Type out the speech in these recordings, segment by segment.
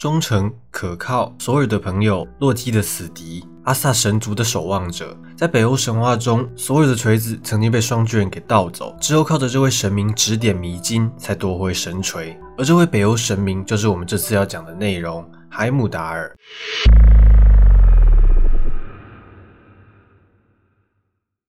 忠诚、可靠、索尔的朋友、洛基的死敌、阿萨神族的守望者。在北欧神话中，索尔的锤子曾经被双巨人给盗走，之后靠着这位神明指点迷津，才夺回神锤。而这位北欧神明，就是我们这次要讲的内容——海姆达尔。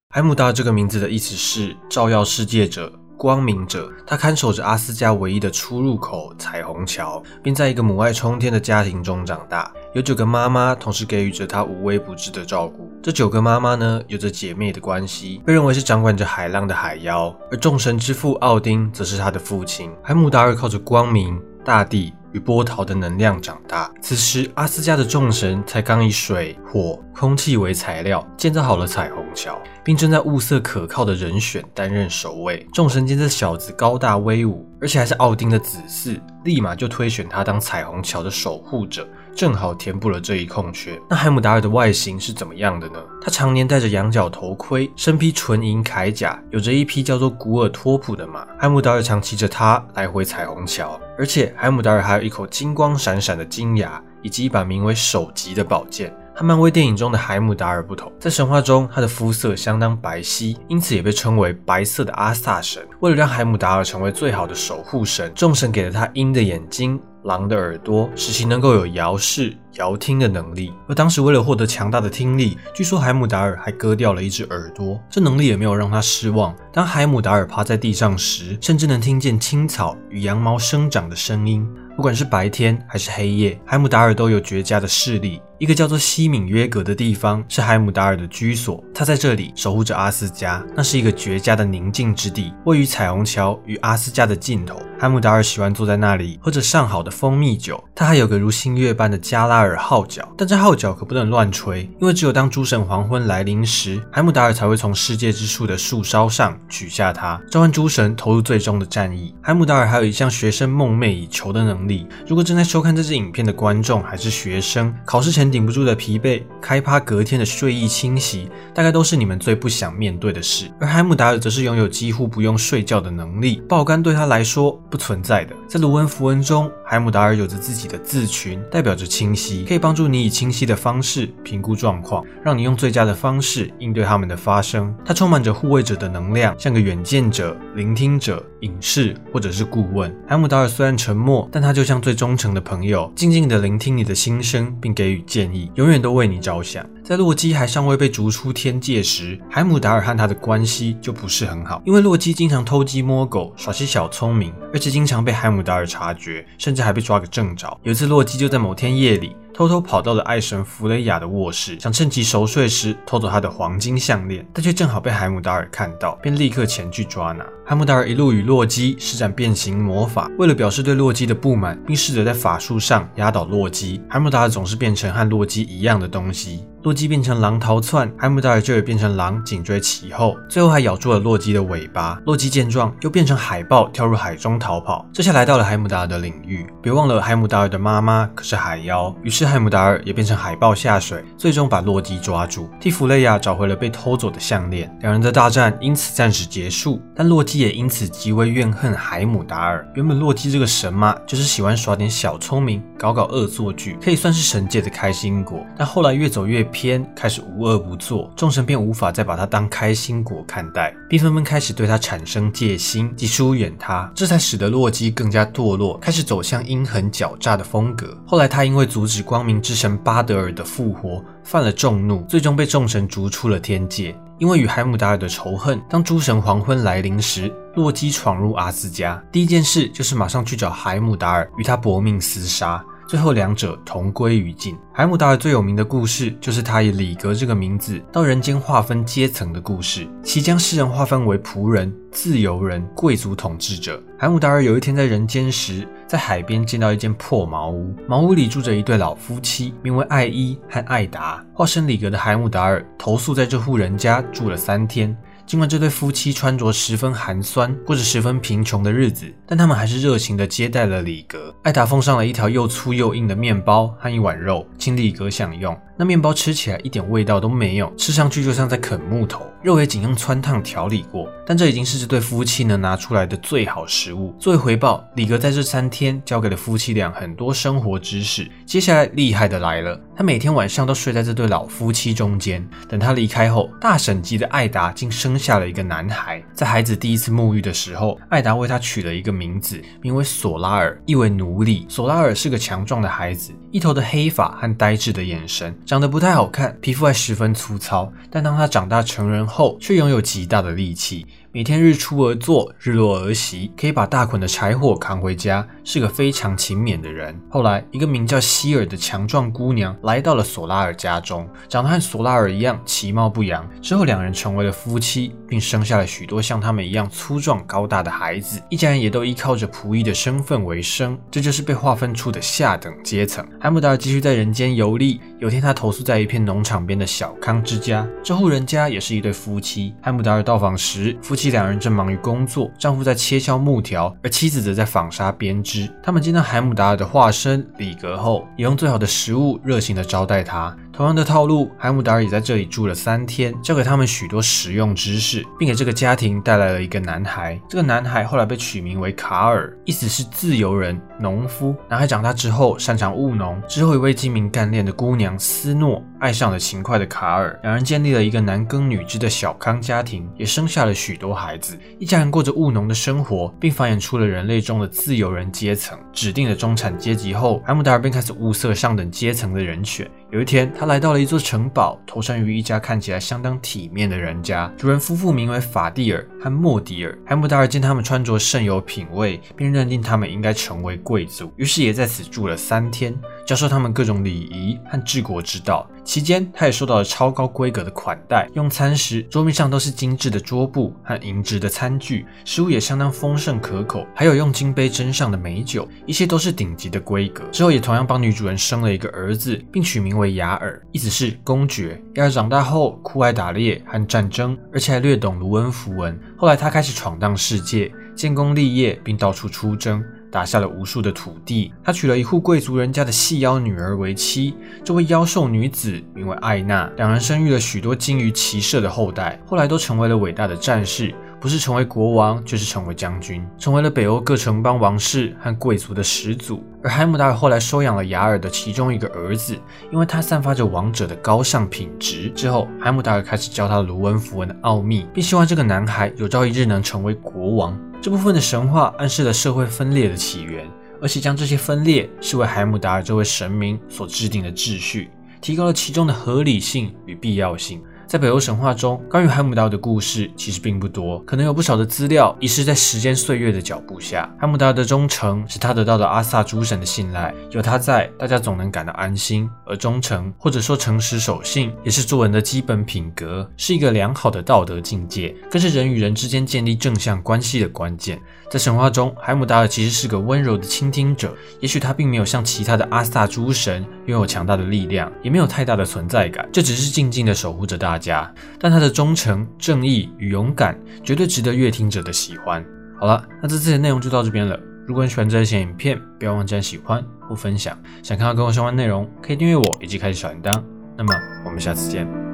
海姆达尔这个名字的意思是照耀世界者。光明者，他看守着阿斯加唯一的出入口——彩虹桥，并在一个母爱冲天的家庭中长大。有九个妈妈同时给予着他无微不至的照顾。这九个妈妈呢，有着姐妹的关系，被认为是掌管着海浪的海妖。而众神之父奥丁则是他的父亲。海姆达尔靠着光明、大地与波涛的能量长大。此时，阿斯加的众神才刚以水、火、空气为材料建造好了彩虹桥。并正在物色可靠的人选担任守卫。众神见这小子高大威武，而且还是奥丁的子嗣，立马就推选他当彩虹桥的守护者，正好填补了这一空缺。那海姆达尔的外形是怎么样的呢？他常年戴着羊角头盔，身披纯银铠甲，有着一匹叫做古尔托普的马。海姆达尔常骑着它来回彩虹桥，而且海姆达尔还有一口金光闪闪的金牙，以及一把名为首级的宝剑。和漫威电影中的海姆达尔不同，在神话中，他的肤色相当白皙，因此也被称为白色的阿萨神。为了让海姆达尔成为最好的守护神，众神给了他鹰的眼睛、狼的耳朵，使其能够有遥视、遥听的能力。而当时为了获得强大的听力，据说海姆达尔还割掉了一只耳朵。这能力也没有让他失望。当海姆达尔趴在地上时，甚至能听见青草与羊毛生长的声音。不管是白天还是黑夜，海姆达尔都有绝佳的视力。一个叫做西敏约格的地方是海姆达尔的居所，他在这里守护着阿斯加。那是一个绝佳的宁静之地，位于彩虹桥与阿斯加的尽头。海姆达尔喜欢坐在那里，喝着上好的蜂蜜酒。他还有个如星月般的加拉尔号角，但这号角可不能乱吹，因为只有当诸神黄昏来临时，海姆达尔才会从世界之树的树梢上取下它，召唤诸神投入最终的战役。海姆达尔还有一项学生梦寐以求的能力。如果正在收看这支影片的观众还是学生，考试前。顶不住的疲惫，开趴隔天的睡意侵袭，大概都是你们最不想面对的事。而海姆达尔则是拥有几乎不用睡觉的能力，爆肝对他来说不存在的。在卢恩符文中，海姆达尔有着自己的字群，代表着清晰，可以帮助你以清晰的方式评估状况，让你用最佳的方式应对他们的发生。他充满着护卫者的能量，像个远见者、聆听者、隐士或者是顾问。海姆达尔虽然沉默，但他就像最忠诚的朋友，静静地聆听你的心声，并给予建。建议永远都为你着想。在洛基还尚未被逐出天界时，海姆达尔和他的关系就不是很好，因为洛基经常偷鸡摸狗，耍些小聪明，而且经常被海姆达尔察觉，甚至还被抓个正着。有一次，洛基就在某天夜里。偷偷跑到了爱神弗雷亚的卧室，想趁其熟睡时偷走她的黄金项链，但却正好被海姆达尔看到，便立刻前去抓拿。海姆达尔一路与洛基施展变形魔法，为了表示对洛基的不满，并试着在法术上压倒洛基。海姆达尔总是变成和洛基一样的东西。洛基变成狼逃窜，海姆达尔就也变成狼紧追其后，最后还咬住了洛基的尾巴。洛基见状，又变成海豹跳入海中逃跑。这下来到了海姆达尔的领域，别忘了海姆达尔的妈妈可是海妖。于是海姆达尔也变成海豹下水，最终把洛基抓住，替弗雷亚找回了被偷走的项链。两人的大战因此暂时结束，但洛基也因此极为怨恨海姆达尔。原本洛基这个神嘛，就是喜欢耍点小聪明，搞搞恶作剧，可以算是神界的开心果。但后来越走越。偏开始无恶不作，众神便无法再把他当开心果看待，并纷纷开始对他产生戒心及疏远他，这才使得洛基更加堕落，开始走向阴狠狡诈的风格。后来他因为阻止光明之神巴德尔的复活，犯了众怒，最终被众神逐出了天界。因为与海姆达尔的仇恨，当诸神黄昏来临时，洛基闯入阿斯加，第一件事就是马上去找海姆达尔，与他搏命厮杀。最后两者同归于尽。海姆达尔最有名的故事，就是他以里格这个名字到人间划分阶层的故事，其将世人划分为仆人、自由人、贵族统治者。海姆达尔有一天在人间时，在海边见到一间破茅屋，茅屋里住着一对老夫妻，名为艾伊和艾达。化身里格的海姆达尔投宿在这户人家住了三天。尽管这对夫妻穿着十分寒酸，过着十分贫穷的日子，但他们还是热情地接待了里格。艾达奉上了一条又粗又硬的面包和一碗肉，请里格享用。那面包吃起来一点味道都没有，吃上去就像在啃木头。肉也仅用汆烫调理过。但这已经是这对夫妻能拿出来的最好食物。作为回报，李格在这三天教给了夫妻俩很多生活知识。接下来厉害的来了，他每天晚上都睡在这对老夫妻中间。等他离开后，大婶级的艾达竟生下了一个男孩。在孩子第一次沐浴的时候，艾达为他取了一个名字，名为索拉尔，意为奴隶。索拉尔是个强壮的孩子，一头的黑发和呆滞的眼神，长得不太好看，皮肤还十分粗糙。但当他长大成人后，却拥有极大的力气。每天日出而作，日落而息，可以把大捆的柴火扛回家，是个非常勤勉的人。后来，一个名叫希尔的强壮姑娘来到了索拉尔家中，长得和索拉尔一样，其貌不扬。之后，两人成为了夫妻，并生下了许多像他们一样粗壮高大的孩子。一家人也都依靠着仆役的身份为生，这就是被划分出的下等阶层。海姆达尔继续在人间游历。有天，他投宿在一片农场边的小康之家，这户人家也是一对夫妻。海姆达尔到访时，夫妻。妻两人正忙于工作，丈夫在切削木条，而妻子则在纺纱编织。他们见到海姆达尔的化身里格后，也用最好的食物热情地招待他。同样的套路，海姆达尔也在这里住了三天，教给他们许多实用知识，并给这个家庭带来了一个男孩。这个男孩后来被取名为卡尔，意思是自由人、农夫。男孩长大之后擅长务农，之后一位精明干练的姑娘斯诺爱上了勤快的卡尔，两人建立了一个男耕女织的小康家庭，也生下了许多。孩子一家人过着务农的生活，并繁衍出了人类中的自由人阶层，指定的中产阶级后，海姆达尔便开始物色上等阶层的人选。有一天，他来到了一座城堡，投身于一家看起来相当体面的人家。主人夫妇名为法蒂尔和莫迪尔。海姆达尔见他们穿着甚有品味，便认定他们应该成为贵族，于是也在此住了三天。教授他们各种礼仪和治国之道，期间他也受到了超高规格的款待。用餐时，桌面上都是精致的桌布和银质的餐具，食物也相当丰盛可口，还有用金杯斟上的美酒，一切都是顶级的规格。之后也同样帮女主人生了一个儿子，并取名为雅尔，意思是公爵。雅尔长大后酷爱打猎和战争，而且还略懂卢恩符文。后来他开始闯荡世界，建功立业，并到处出征。打下了无数的土地，他娶了一户贵族人家的细腰女儿为妻。这位妖兽女子名为艾娜，两人生育了许多精于骑射的后代，后来都成为了伟大的战士，不是成为国王，就是成为将军，成为了北欧各城邦王室和贵族的始祖。而海姆达尔后来收养了雅尔的其中一个儿子，因为他散发着王者的高尚品质。之后，海姆达尔开始教他卢恩符文的奥秘，并希望这个男孩有朝一日能成为国王。这部分的神话暗示了社会分裂的起源，而且将这些分裂视为海姆达尔这位神明所制定的秩序，提高了其中的合理性与必要性。在北欧神话中，关于海姆达尔的故事其实并不多，可能有不少的资料遗失在时间岁月的脚步下。海姆达尔的忠诚是他得到的阿萨诸神的信赖，有他在，大家总能感到安心。而忠诚或者说诚实守信，也是做人的基本品格，是一个良好的道德境界，更是人与人之间建立正向关系的关键。在神话中，海姆达尔其实是个温柔的倾听者，也许他并没有像其他的阿萨诸神拥有强大的力量，也没有太大的存在感，这只是静静的守护着大。家，但他的忠诚、正义与勇敢绝对值得乐听者的喜欢。好了，那这次的内容就到这边了。如果你喜欢这些影片，不要忘记按喜欢或分享。想看到更多相关内容，可以订阅我以及开启小铃铛。那么，我们下次见。